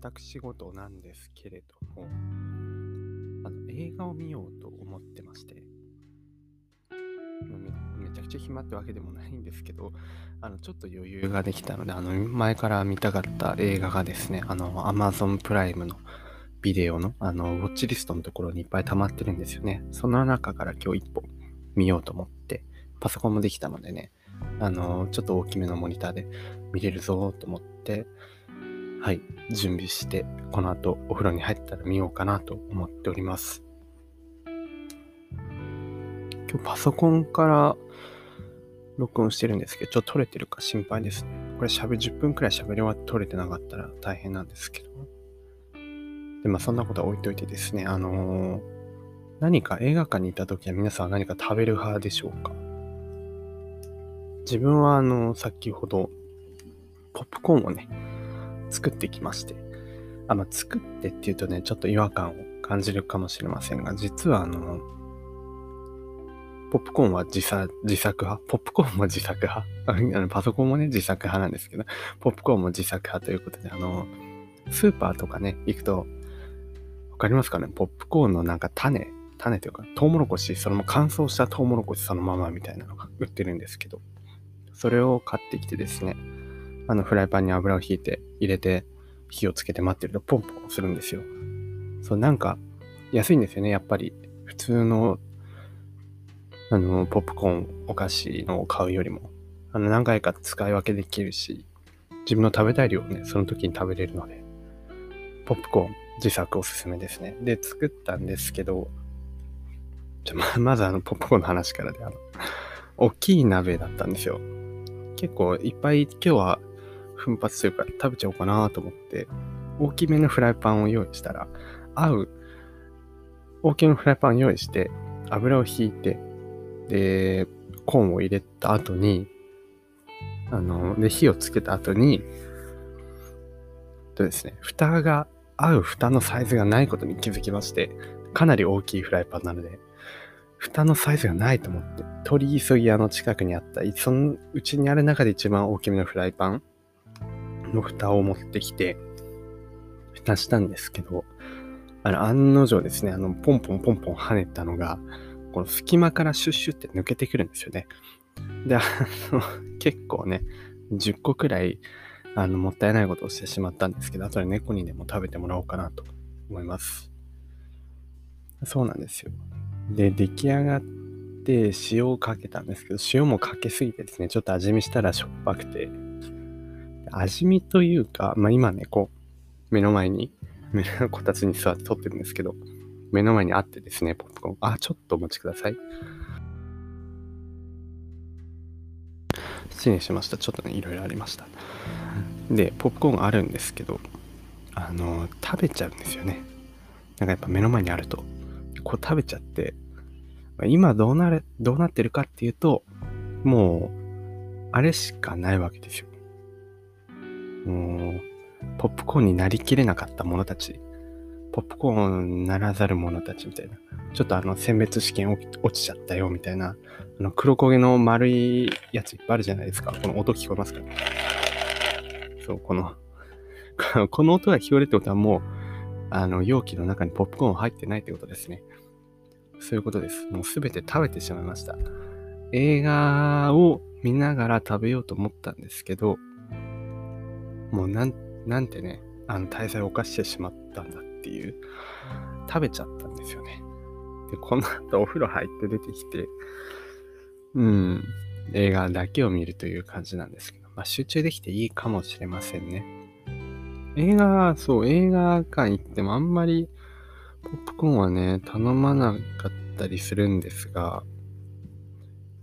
私事なんですけれども、あの映画を見ようと思ってまして、めちゃくちゃ暇ってわけでもないんですけど、あのちょっと余裕ができたので、あの前から見たかった映画がですね、あの Amazon プライムのビデオのあのウォッチリストのところにいっぱい溜まってるんですよね。その中から今日一本見ようと思って、パソコンもできたのでね、あの、ちょっと大きめのモニターで見れるぞと思って、はい、準備して、この後お風呂に入ったら見ようかなと思っております。今日パソコンから録音してるんですけど、ちょっと撮れてるか心配ですね。これ喋、10分くらい喋り終わって撮れてなかったら大変なんですけど。で、まあそんなことは置いといてですね、あのー、何か映画館に行った時は皆さんは何か食べる派でしょうか？自分はあの、先ほど、ポップコーンをね、作ってきまして、あ、まあ、作ってっていうとね、ちょっと違和感を感じるかもしれませんが、実はあの、ポップコーンは自作自作派？ポップコーンも自作派？あのパソコンもね、自作派なんですけど、ポップコーンも自作派ということで、あの、スーパーとかね、行くと、わかりますかね？ポップコーンのなんか種、種というか、トウモロコシ、その乾燥したトウモロコシそのままみたいなのが売ってるんですけど、それを買ってきてですね、あのフライパンに油をひいて入れて火をつけて待ってるとポンポンするんですよ。そう、なんか安いんですよね、やっぱり。普通のあの、ポップコーン、お菓子のを買うよりも、あの、何回か使い分けできるし、自分の食べたい量をね、その時に食べれるので、ポップコーン、自作おすすめですね。で、作ったんですけど、じゃま、まずあの、ポップコーンの話からで、あの、大きい鍋だったんですよ。結構いっぱい今日は奮発というか食べちゃおうかなと思って、大きめのフライパンを用意したら、合う大きめのフライパンを用意して、油をひいて、で、コーンを入れた後に、あの、で、火をつけた後に、とですね、蓋が合う蓋のサイズがないことに気づきまして、かなり大きいフライパンなので、蓋のサイズがないと思って、取り急ぎあの近くにあった、そのうちにある中で一番大きめのフライパンの蓋を持ってきて、蓋したんですけど、あの、案の定ですね、あの、ポンポンポンポン跳ねたのが、この隙間からシュッシュって抜けてくるんですよね。で、あの、結構ね、10個くらい、あの、もったいないことをしてしまったんですけど、後で猫にでも食べてもらおうかなと思います。そうなんですよ。で、出来上がって塩をかけたんですけど、塩もかけすぎてですね、ちょっと味見したらしょっぱくて、味見というか、まあ今ね、こう、目の前に、目 のこたつに座って撮ってるんですけど、目の前にあってですね、ポップコーン。あ、ちょっとお待ちください。失礼しました。ちょっとね、いろいろありました。で、ポップコーンあるんですけど、あの、食べちゃうんですよね。なんかやっぱ目の前にあると。こう食べちゃって、今どうなれ、どうなってるかっていうと、もう、あれしかないわけですよ。もう、ポップコーンになりきれなかった者たち、ポップコーンならざる者たちみたいな、ちょっとあの、選別試験落ちちゃったよみたいな、あの、黒焦げの丸いやついっぱいあるじゃないですか。この音聞こえますか？そう、この この音が聞こえるってことはもう、あの、容器の中にポップコーン入ってないってことですね。そういうことです。もうすべて食べてしまいました。映画を見ながら食べようと思ったんですけど、もうなん、なんてね、あの、滞在を犯してしまったんだっていう、食べちゃったんですよね。で、この後お風呂入って出てきて、うん、映画だけを見るという感じなんですけど、まあ集中できていいかもしれませんね。映画、そう、映画館行ってもあんまりポップコーンはね、頼まなかったりするんですが、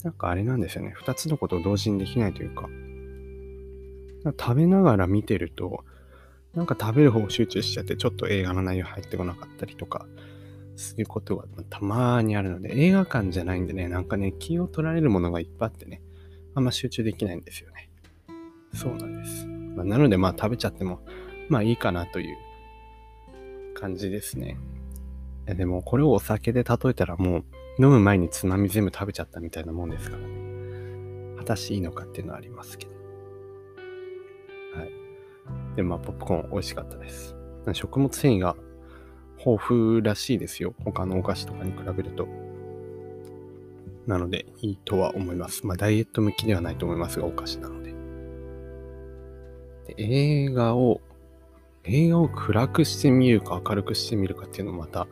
なんかあれなんですよね。二つのことを同時にできないというか、食べながら見てると、なんか食べる方集中しちゃって、ちょっと映画の内容入ってこなかったりとか、そういうことがたまーにあるので、映画館じゃないんでね、なんかね、気を取られるものがいっぱいあってね、あんま集中できないんですよね。そうなんです。まあ、なので、まあ食べちゃっても、まあいいかなという感じですね。でもこれをお酒で例えたらもう飲む前につまみ全部食べちゃったみたいなもんですからね。果たしていいのかっていうのはありますけど。で、まあ、ポップコーン美味しかったです。食物繊維が豊富らしいですよ。他のお菓子とかに比べると。なので、いいとは思います。まあ、ダイエット向きではないと思いますが、お菓子なので。で映画を、映画を暗くしてみるか明るくしてみるかっていうのもまた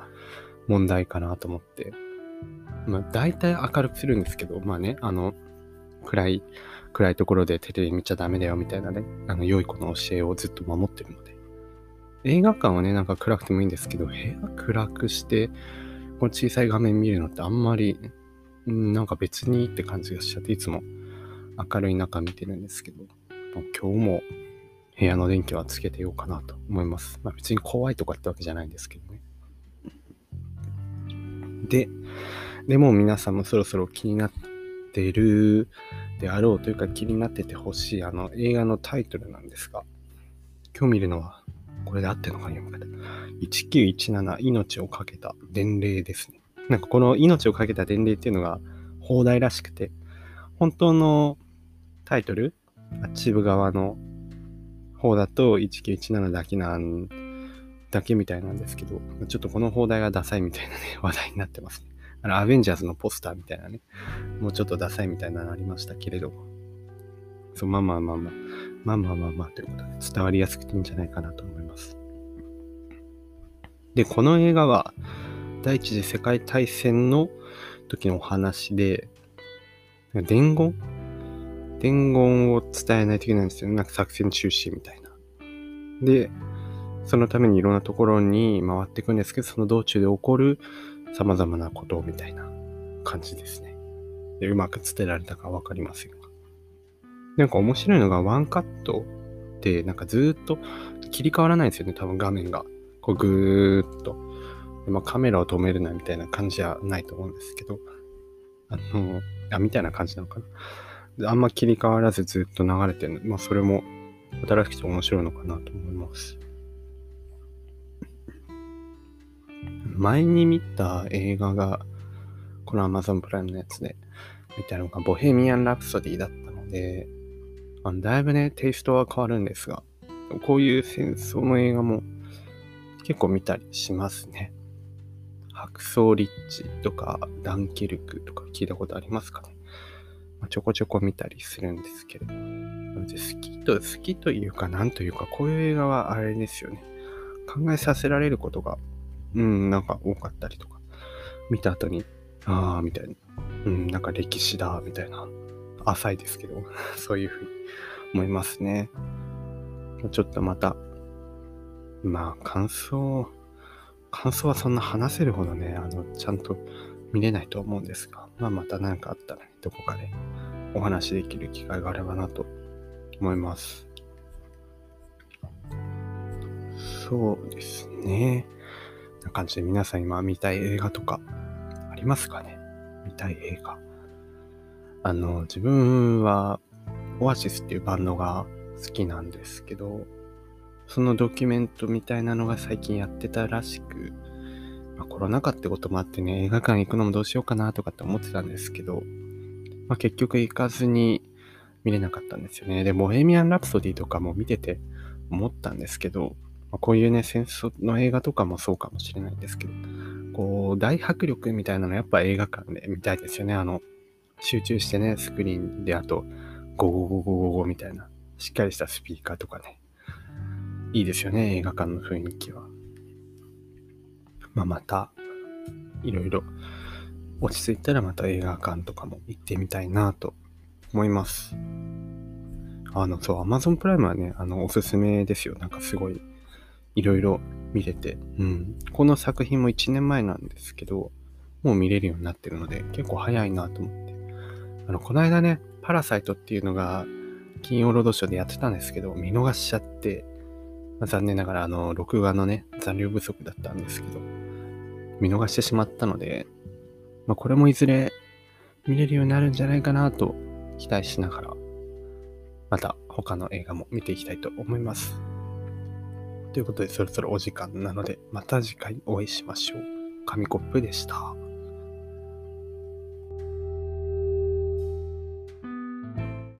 問題かなと思って。まあ、大体明るくするんですけど、まあね、あの、暗い、暗いところでテレビ見ちゃダメだよみたいなね、あの、良い子の教えをずっと守ってるので。映画館はね、なんか暗くてもいいんですけど、部屋暗くして、この小さい画面見るのってあんまり、うん、なんか別にいいって感じがしちゃって、いつも明るい中見てるんですけど、今日も部屋の電気はつけてようかなと思います。まあ別に怖いとかってわけじゃないんですけどね。で、でも皆さんもそろそろ気になってるであろうというか気になっててほしいあの映画のタイトルなんですが、今日見るのはこれで合ってるのか読み方。1917命をかけた伝令ですね。なんかこの命をかけた伝令っていうのが放題らしくて、本当のタイトル、あっち部側の方だと1917だけなんだけみたいなんですけど、ちょっとこの放題がダサいみたいなね、話題になってますね。あの、アベンジャーズのポスターみたいなね、もうちょっとダサいみたいなのありましたけれども。そう、まあまあまあまあ、まあまあまあまあということで伝わりやすくていいんじゃないかなと思います。で、この映画は、第一次世界大戦の時のお話で、伝言？伝言を伝えないといけないんですよ。なんか作戦中止みたいな。で、そのためにいろんなところに回っていくんですけど、その道中で起こる様々なことみたいな感じですね。でうまく伝えられたかわかりませんが。なんか面白いのがワンカットでなんかずっと切り替わらないですよね、多分画面が。こうぐーっと。でまあ、カメラを止めるなみたいな感じはないと思うんですけど、あの、あ、みたいな感じなのかな。あんま切り替わらずずっと流れてるの、まあそれも新しくて面白いのかなと思います。前に見た映画が、この Amazon プライムのやつで見たいなのが、ボヘミアン・ラプソディだったので、あのだいぶね、テイストは変わるんですが、こういう戦争の映画も結構見たりしますね。白装リッチとかダンケルクとか聞いたことありますかね、まあ、ちょこちょこ見たりするんですけれど。好きと、好きというか、なんというか、こういう映画はあれですよね。考えさせられることがうん、なんか多かったりとか、見た後に、ああ、みたいな、うん、なんか歴史だ、みたいな、浅いですけど、そういうふうに思いますね。ちょっとまた、まあ、感想、感想はそんな話せるほどね、あの、ちゃんと見れないと思うんですが、まあ、また何かあったら、ね、どこかでお話できる機会があればなと思います。そうですね。な感じで皆さん今見たい映画とかありますかね？見たい映画。あの、自分はオアシスっていうバンドが好きなんですけど、そのドキュメントみたいなのが最近やってたらしく、まあ、コロナ禍ってこともあってね、映画館行くのもどうしようかなとかって思ってたんですけど、まあ、結局行かずに見れなかったんですよね。で、ボヘミアン・ラプソディとかも見てて思ったんですけど、まあ、こういうね、戦争の映画とかもそうかもしれないですけど、こう、大迫力みたいなのやっぱ映画館で見たいですよね。あの、集中してね、スクリーンで、あと、ゴゴゴゴゴゴみたいな、しっかりしたスピーカーとかね。いいですよね、映画館の雰囲気は。まあ、また、いろいろ落ち着いたらまた映画館とかも行ってみたいなと思います。あの、そう、Amazon プライムはね、あの、おすすめですよ。なんかすごいいろいろ見れて、うん。この作品も1年前なんですけど、もう見れるようになってるので、結構早いなと思って。あの、この間ね、パラサイトっていうのが、金曜ロードショーでやってたんですけど、見逃しちゃって、まあ、残念ながら、あの、録画のね、残量不足だったんですけど、見逃してしまったので、まあ、これもいずれ見れるようになるんじゃないかなと期待しながら、また他の映画も見ていきたいと思います。ということで、そろそろお時間なので、また次回お会いしましょう。紙コップでした。